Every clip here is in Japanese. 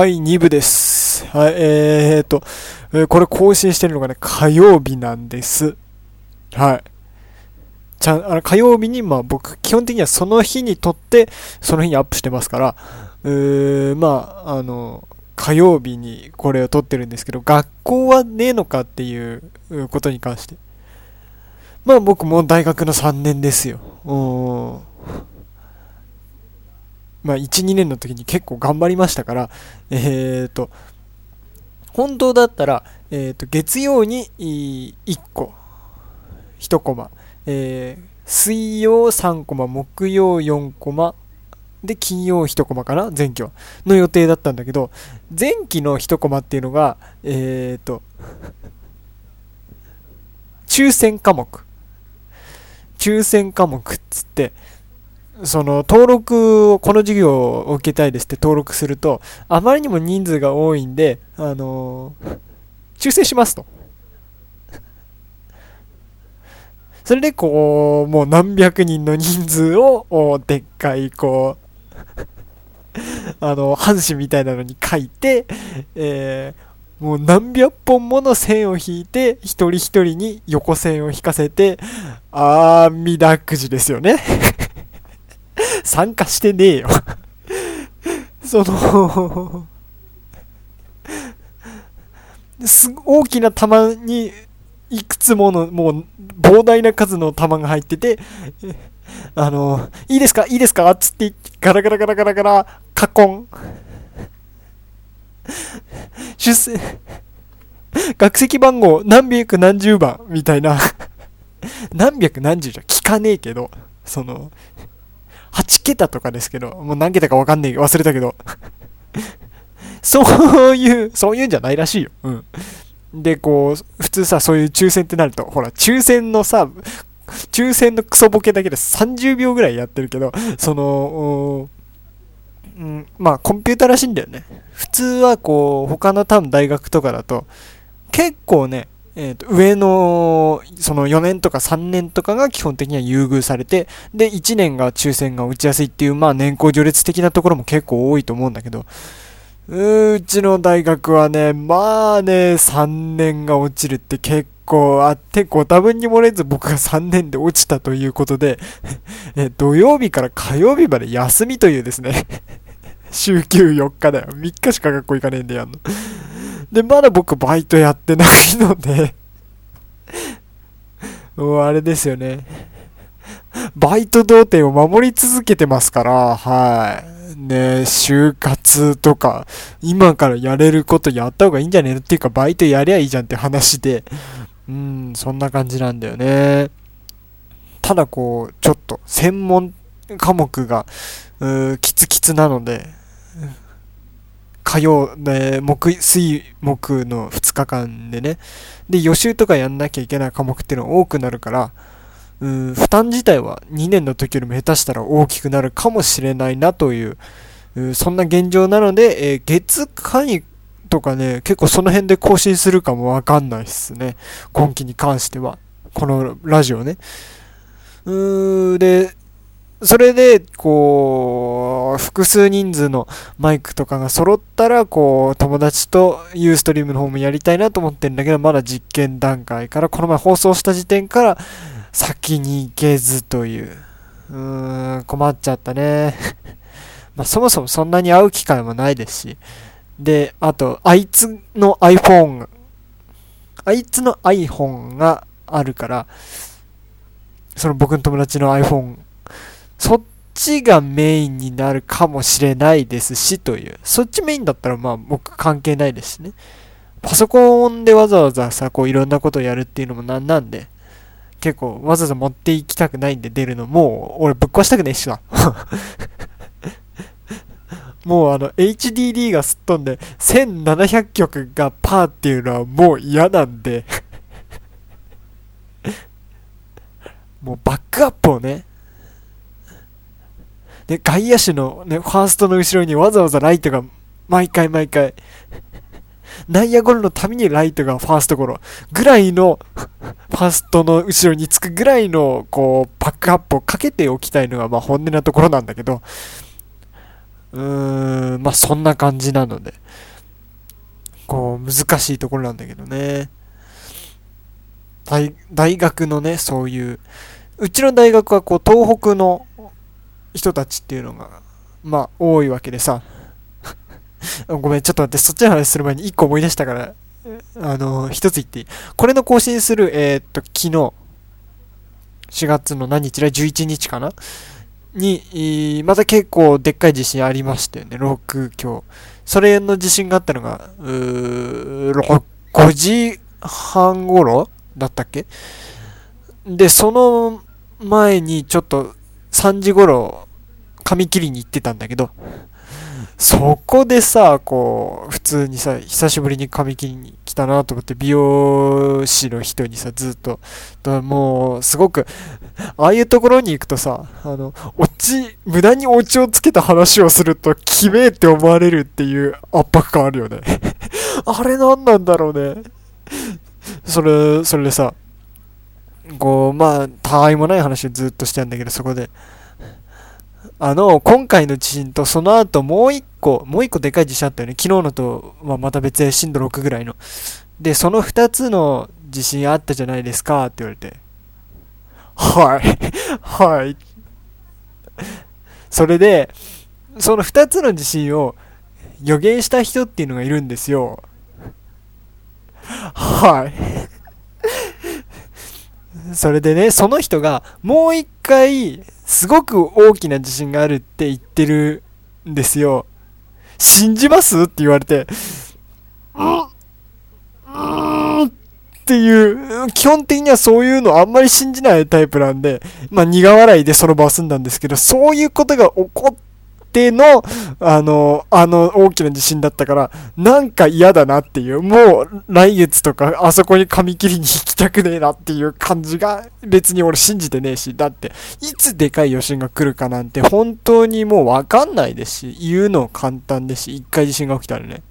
はい、2部です。はい、えーと、え、これ更新してるのがね、火曜日なんです。はい。ちゃん、あの、火曜日に、まあ僕、基本的にはその日に撮って、その日にアップしてますから、うー、まあ、あの、火曜日にこれを撮ってるんですけど、学校はねえのかっていうことに関して。まあ僕も大学の3年ですよ。うん。まあ、1、2年の時に結構頑張りましたから、えっ、ー、と、本当だったら、えっ、ー、と、月曜に1個、1コマ、えー、水曜3コマ、木曜4コマ、で、金曜1コマかな前期は。の予定だったんだけど、前期の1コマっていうのが、えっ、ー、と、抽選科目。抽選科目っつって、その登録を、この授業を受けたいですって登録すると、あまりにも人数が多いんで、あのー、抽選しますと。それでこう、もう何百人の人数を、でっかいこう、あの、半紙みたいなのに書いて、えー、もう何百本もの線を引いて、一人一人に横線を引かせて、あーみだくじですよね 参加してねえよ。その、大きな玉に、いくつもの、もう、膨大な数の玉が入ってて、あの、いいですか？いいですか？つって、ガラガラガラガラガラ、カコン。出世、学籍番号何百何十番みたいな。何百何十じゃ聞かねえけど、その、8桁とかですけど、もう何桁かわかんねえ、忘れたけど。そういう、そういうんじゃないらしいよ。うん。で、こう、普通さ、そういう抽選ってなると、ほら、抽選のさ、抽選のクソボケだけで30秒ぐらいやってるけど、その、うん、まあ、コンピューターらしいんだよね。普通はこう、他の多分大学とかだと、結構ね、えー、と上の、その4年とか3年とかが基本的には優遇されて、で、1年が抽選が打ちやすいっていう、まあ年功序列的なところも結構多いと思うんだけど、うちの大学はね、まあね、3年が落ちるって結構あって、ご多分に漏れず僕が3年で落ちたということで、え土曜日から火曜日まで休みというですね 週休4日だよ。3日しか学校行かねえんでやんので、まだ僕バイトやってないのでもうあれですよね。バイト童貞を守り続けてますから、はい。ね就活とか、今からやれることやった方がいいんじゃねえっていうか、バイトやりゃいいじゃんって話で、うん、そんな感じなんだよね。ただこう、ちょっと、専門科目が、うーキツキツなので、火曜、ね、木、水、木の2日間でね。で、予習とかやんなきゃいけない科目っていうのが多くなるから、うん、負担自体は2年の時よりも下手したら大きくなるかもしれないなという、うそんな現状なので、えー、月間とかね、結構その辺で更新するかもわかんないっすね。今期に関しては。このラジオね。うーで、それで、こう、複数人数のマイクとかが揃ったら、こう、友達とユーストリームの方もやりたいなと思ってんだけど、まだ実験段階から、この前放送した時点から、先に行けずという。うーん、困っちゃったね。まあ、そもそもそんなに会う機会もないですし。で、あと、あいつの iPhone、あいつの iPhone があるから、その僕の友達の iPhone そっちがメインになるかもしれないですし、という。そっちメインだったらまあ僕関係ないですしね。パソコンでわざわざさ、こういろんなことをやるっていうのもなんなんで、結構わざわざ持っていきたくないんで出るのもう、俺ぶっ壊したくねえしな。もうあの HDD がすっ飛んで1700曲がパーっていうのはもう嫌なんでもうバックアップをね、で、外野手のね、ファーストの後ろにわざわざライトが毎回毎回、内野ゴロのためにライトがファーストゴロぐらいの、ファーストの後ろにつくぐらいの、こう、バックアップをかけておきたいのが、まあ本音なところなんだけど、うーん、まあそんな感じなので、こう、難しいところなんだけどね。大学のね、そういう、うちの大学はこう、東北の人たちっていうのが、まあ、多いわけでさ。ごめん、ちょっと待って、そっちの話する前に一個思い出したから、あの、一つ言っていい？これの更新する、えー、っと、昨日、4月の何日だ ?11 日かな？に、また結構でっかい地震ありましたよね、6強。それの地震があったのが、うー、5時半頃だったっけ？で、その前にちょっと3時頃、髪切りに行ってたんだけど、そこでさ、こう、普通にさ、久しぶりに髪切りに来たなと思って、美容師の人にさ、ずっと、もう、すごく、ああいうところに行くとさ、あの、オチ、無駄にオチをつけた話をすると、きめえって思われるっていう圧迫感あるよね あれ何なんだろうね。それ、それでさ、こう、まあ、たわいもない話をずっとしてんだけど、そこで、あの、今回の地震とその後もう一個、もう一個でかい地震あったよね。昨日のとはまた別で震度6ぐらいの。で、その二つの地震あったじゃないですかって言われて。はい。はい。それで、その二つの地震を予言した人っていうのがいるんですよ。はい。それでね、その人がもう一回、すごく大きな地震があるって言ってるんですよ。信じます？って言われて、うん？うん？っていう、基本的にはそういうのあんまり信じないタイプなんで、まあ苦笑いでその場を済んだんですけど、そういうことが起こっっての、あの、あの大きな地震だったから、なんか嫌だなっていう、もう来月とかあそこに髪切りに行きたくねえなっていう感じが別に俺信じてねえし、だっていつでかい余震が来るかなんて本当にもうわかんないですし、言うの簡単ですし、一回地震が起きたらね。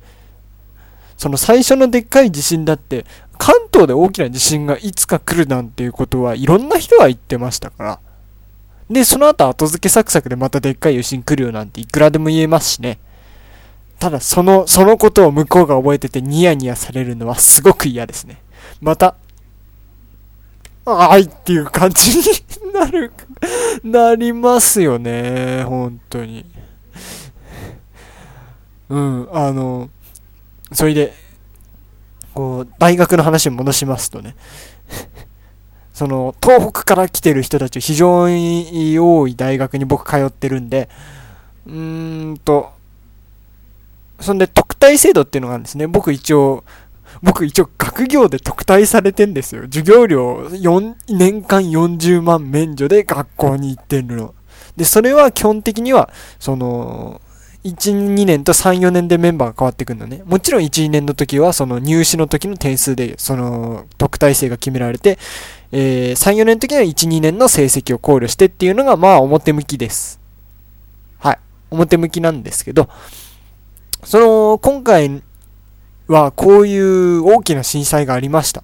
その最初のでっかい地震だって、関東で大きな地震がいつか来るなんていうことはいろんな人が言ってましたから。で、その後後付けサクサクでまたでっかい余震来るよなんていくらでも言えますしね。ただ、その、そのことを向こうが覚えててニヤニヤされるのはすごく嫌ですね。また、あいっていう感じになる、なりますよね。本当に。うん、あの、それで、こう、大学の話に戻しますとね。その、東北から来てる人たち非常に多い大学に僕通ってるんで、うーんと、そんで特待制度っていうのがあるんですね。僕一応、僕一応学業で特待されてんですよ。授業料4、年間40万免除で学校に行ってるの。で、それは基本的には、その、1、2年と3、4年でメンバーが変わってくるのね。もちろん1、2年の時は、その入試の時の点数で、その、特待生が決められて、えー、3、4年の時は1、2年の成績を考慮してっていうのが、まあ、表向きです。はい。表向きなんですけど、その、今回はこういう大きな震災がありました。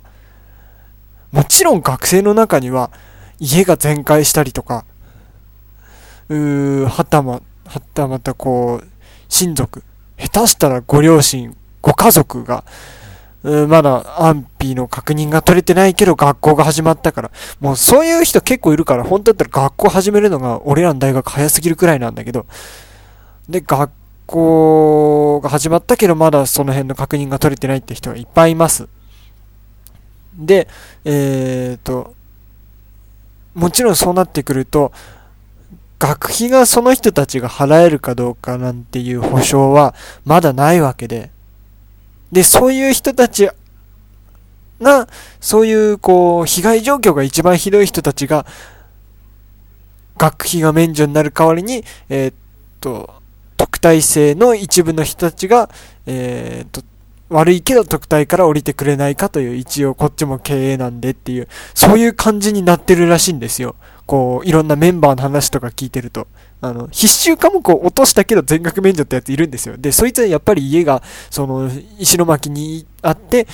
もちろん学生の中には、家が全壊したりとか、うー、はたま、はたまたこう、親族、下手したらご両親、ご家族が、まだ安否の確認が取れてないけど学校が始まったから。もうそういう人結構いるから、本当だったら学校始めるのが俺らの大学早すぎるくらいなんだけど。で、学校が始まったけどまだその辺の確認が取れてないって人がいっぱいいます。で、えーと、もちろんそうなってくると、学費がその人たちが払えるかどうかなんていう保証はまだないわけで、で、そういう人たちが、そういう、こう、被害状況が一番ひどい人たちが、学費が免除になる代わりに、えー、っと、特待生の一部の人たちが、えー、っと、悪いけど特待から降りてくれないかという一応こっちも経営なんでっていう、そういう感じになってるらしいんですよ。こう、いろんなメンバーの話とか聞いてると。あの、必修科目を落としたけど全額免除ってやついるんですよ。で、そいつはやっぱり家が、その、石巻にあって、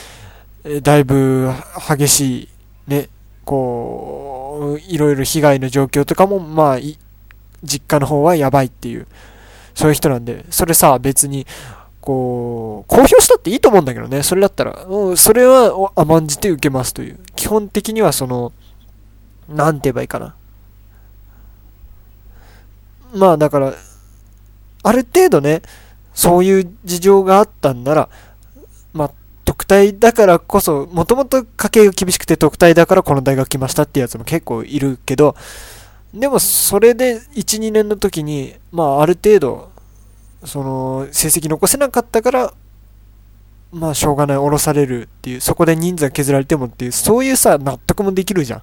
だいぶ激しい、ね、こう、いろいろ被害の状況とかも、まあ、実家の方はやばいっていう。そういう人なんで、それさ、別に、こう、公表したっていいと思うんだけどね。それだったら、それは甘んじて受けますという。基本的にはその、なんて言えばいいかな。まあだから、ある程度ね、そういう事情があったんなら、まあ、特待だからこそ、もともと家計が厳しくて特待だからこの大学来ましたってやつも結構いるけど、でもそれで1、2年の時に、まあある程度、その、成績残せなかったから、まあしょうがない、降ろされるっていう、そこで人数が削られてもっていう、そういうさ、納得もできるじゃん。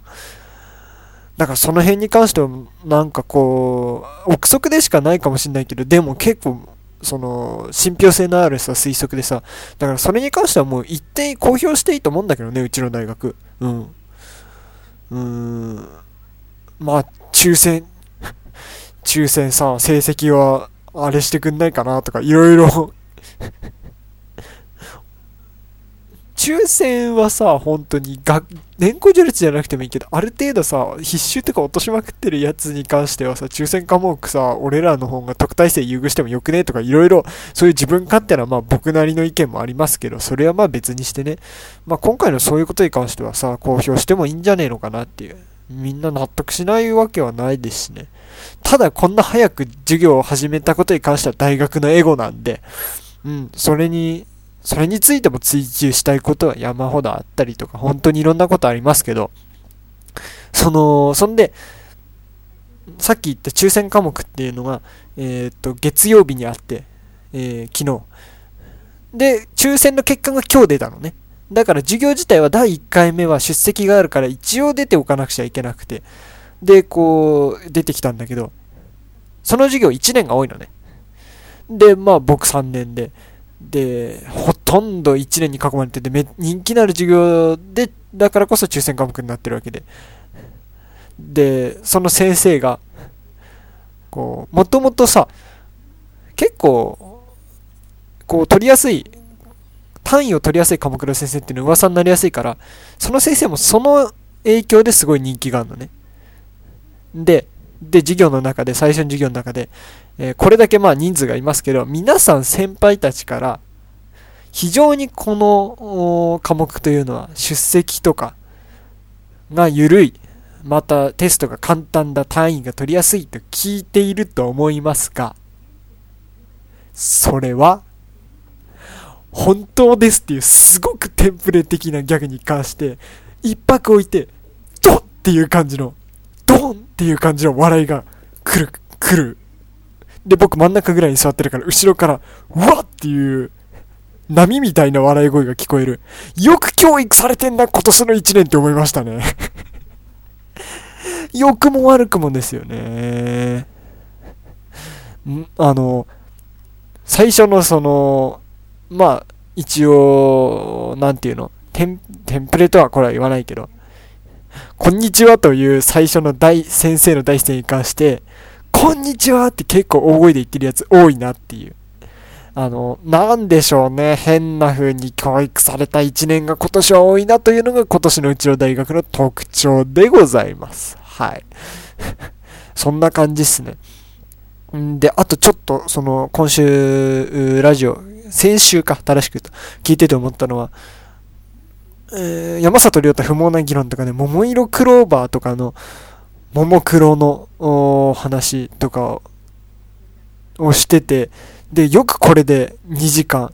だからその辺に関しては、なんかこう、憶測でしかないかもしんないけど、でも結構、その、信憑性のあるさ、推測でさ、だからそれに関してはもう一定公表していいと思うんだけどね、うちの大学。うん。うーん。まあ、抽選、抽選さ、成績は、あれしてくんないかなとか、いろいろ抽選はさ、本当に学、年功序列じゃなくてもいいけど、ある程度さ、必修とか落としまくってるやつに関してはさ、抽選科目さ、俺らの方が特待生優遇してもよくねとか、いろいろ、そういう自分勝手な、まあ僕なりの意見もありますけど、それはまあ別にしてね、まあ今回のそういうことに関してはさ、公表してもいいんじゃねえのかなっていう。みんな納得しないわけはないですしね。ただこんな早く授業を始めたことに関しては大学のエゴなんで、うん、それにそれについても追求したいことは山ほどあったりとか、本当にいろんなことありますけど、その、そんで、さっき言った抽選科目っていうのが、えー、っと、月曜日にあって、えー、昨日。で、抽選の結果が今日出たのね。だから授業自体は第1回目は出席があるから一応出ておかなくちゃいけなくて。で、こう、出てきたんだけど、その授業1年が多いのね。で、まあ僕3年で。で、ほとんど1年に囲まれてて、人気のある授業で、だからこそ抽選科目になってるわけで。で、その先生が、こう、もともとさ、結構、こう、取りやすい、単位を取りやすい科目の先生っていうのは噂になりやすいから、その先生もその影響ですごい人気があるのね。で、で、授業の中で、最初の授業の中で、えー、これだけまあ人数がいますけど、皆さん先輩たちから、非常にこの科目というのは出席とかが緩い、またテストが簡単だ、単位が取りやすいと聞いていると思いますが、それは、本当ですっていうすごくテンプレ的なギャグに関して、一泊置いて、ドンっていう感じの、ドンっていう感じの笑いが来る、来る。で、僕真ん中ぐらいに座ってるから、後ろから、うわっていう、波みたいな笑い声が聞こえる。よく教育されてんな、今年の一年って思いましたね。良くも悪くもですよね。ん？あの、最初のその、まあ、一応、なんていうの、テン、テンプレとはこれは言わないけど、こんにちはという最初の大、先生の第一声に関して、こんにちはって結構大声で言ってるやつ多いなっていう。あの、なんでしょうね。変な風に教育された一年が今年は多いなというのが今年のうちの大学の特徴でございます。はい。そんな感じっすね。んで、あとちょっと、その、今週、ラジオ、先週か、正しく、聞いてて思ったのは、えー、山里亮太不毛な議論とかね、桃色クローバーとかの、ももクロの話とかをしてて、で、よくこれで2時間、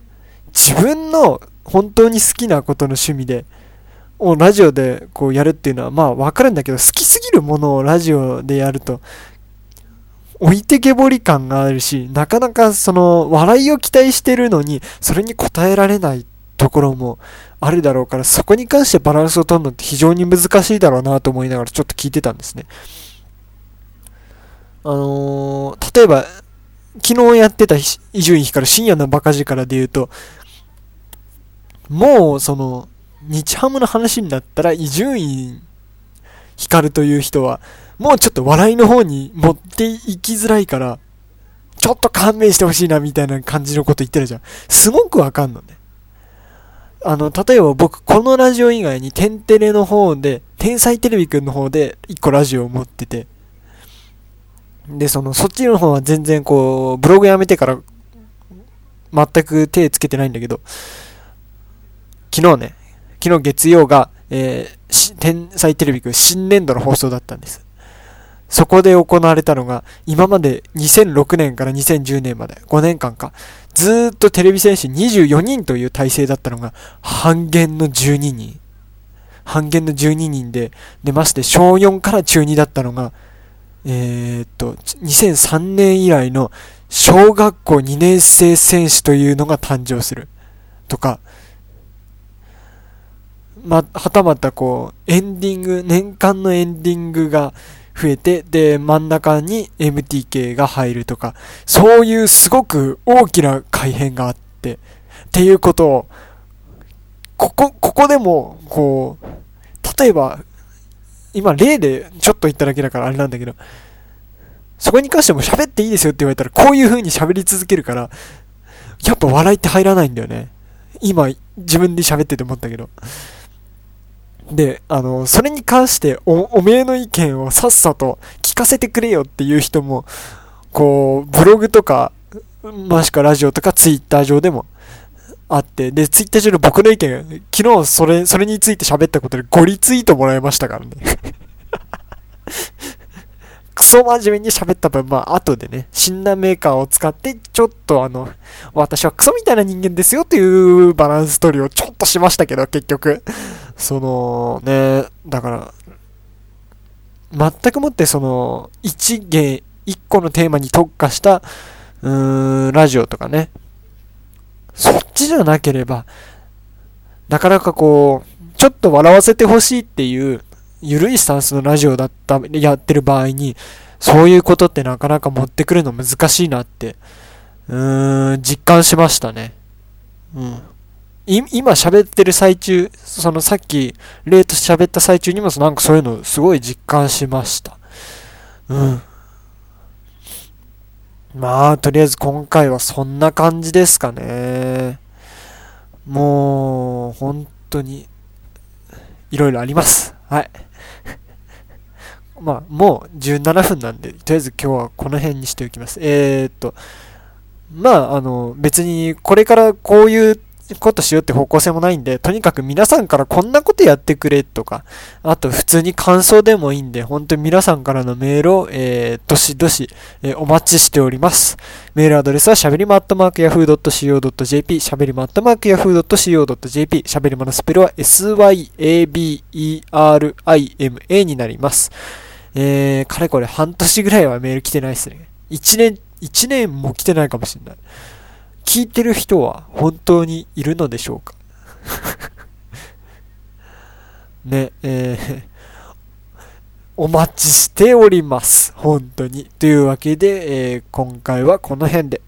自分の本当に好きなことの趣味で、をラジオでこうやるっていうのはまあわかるんだけど、好きすぎるものをラジオでやると、置いてけぼり感があるし、なかなかその笑いを期待してるのに、それに応えられないところもあるだろうから、そこに関してバランスを取るのって非常に難しいだろうなと思いながらちょっと聞いてたんですね。あのー、例えば、昨日やってた伊集院光深夜のバカ力で言うと、もうその、日ハムの話になったら伊集院光という人は、もうちょっと笑いの方に持っていきづらいから、ちょっと勘弁してほしいなみたいな感じのこと言ってるじゃん。すごくわかんのね。あの、例えば僕、このラジオ以外に、テンテレの方で、天才テレビくんの方で、一個ラジオを持ってて、で、その、そっちの方は全然こう、ブログやめてから全く手つけてないんだけど、昨日ね、昨日月曜が、えー、天才テレビくん新年度の放送だったんです。そこで行われたのが、今まで2006年から2010年まで5年間か、ずっとテレビ戦士24人という体制だったのが、半減の12人。半減の12人で、でまして小4から中2だったのが、えー、っと、2003年以来の小学校2年生選手というのが誕生する。とか、ま、はたまたこう、エンディング、年間のエンディングが増えて、で、真ん中に MTK が入るとか、そういうすごく大きな改変があって、っていうことを、ここ、ここでも、こう、例えば、今例でちょっと言っただけだからあれなんだけど、そこに関しても喋っていいですよって言われたら、こういう風に喋り続けるから、やっぱ笑いって入らないんだよね。今、自分で喋ってて思ったけど。で、あの、それに関してお、おめえの意見をさっさと聞かせてくれよっていう人も、こう、ブログとか、もしくはラジオとかツイッター上でもあって、で、ツイッター上で僕の意見、昨日それ、それについて喋ったことで5リツイートもらいましたからね。クソ真面目に喋った分、まあ、後でね、死んだメーカーを使って、ちょっとあの、私はクソみたいな人間ですよというバランス取りをちょっとしましたけど、結局。その、ね、だから、全くもってその、一芸、一個のテーマに特化した、うーん、ラジオとかね。そっちじゃなければ、なかなかこう、ちょっと笑わせてほしいっていう、ゆるいスタンスのラジオだった、やってる場合に、そういうことってなかなか持ってくるの難しいなって、うーん、実感しましたね。うん。今喋ってる最中、そのさっき、例と喋った最中にもなんかそういうのすごい実感しました。うん。まあ、とりあえず今回はそんな感じですかね。もう、本当に、いろいろあります。はい。まあ、もう17分なんで、とりあえず今日はこの辺にしておきます。えー、っと、まあ、あの、別にこれからこういうことしようって方向性もないんで、とにかく皆さんからこんなことやってくれとか、あと普通に感想でもいいんで、本当に皆さんからのメールを、えー、どしどし、えー、お待ちしております。メールアドレスはしゃべりまットマークヤフー .co.jp、しゃべりまットマークヤフー .co.jp、しゃべりまのスペルは syaberima になります。えー、かれこれ半年ぐらいはメール来てないっすね。一年、一年も来てないかもしれない。聞いてる人は本当にいるのでしょうか？ね、えー、お待ちしております。本当に。というわけで、えー、今回はこの辺で。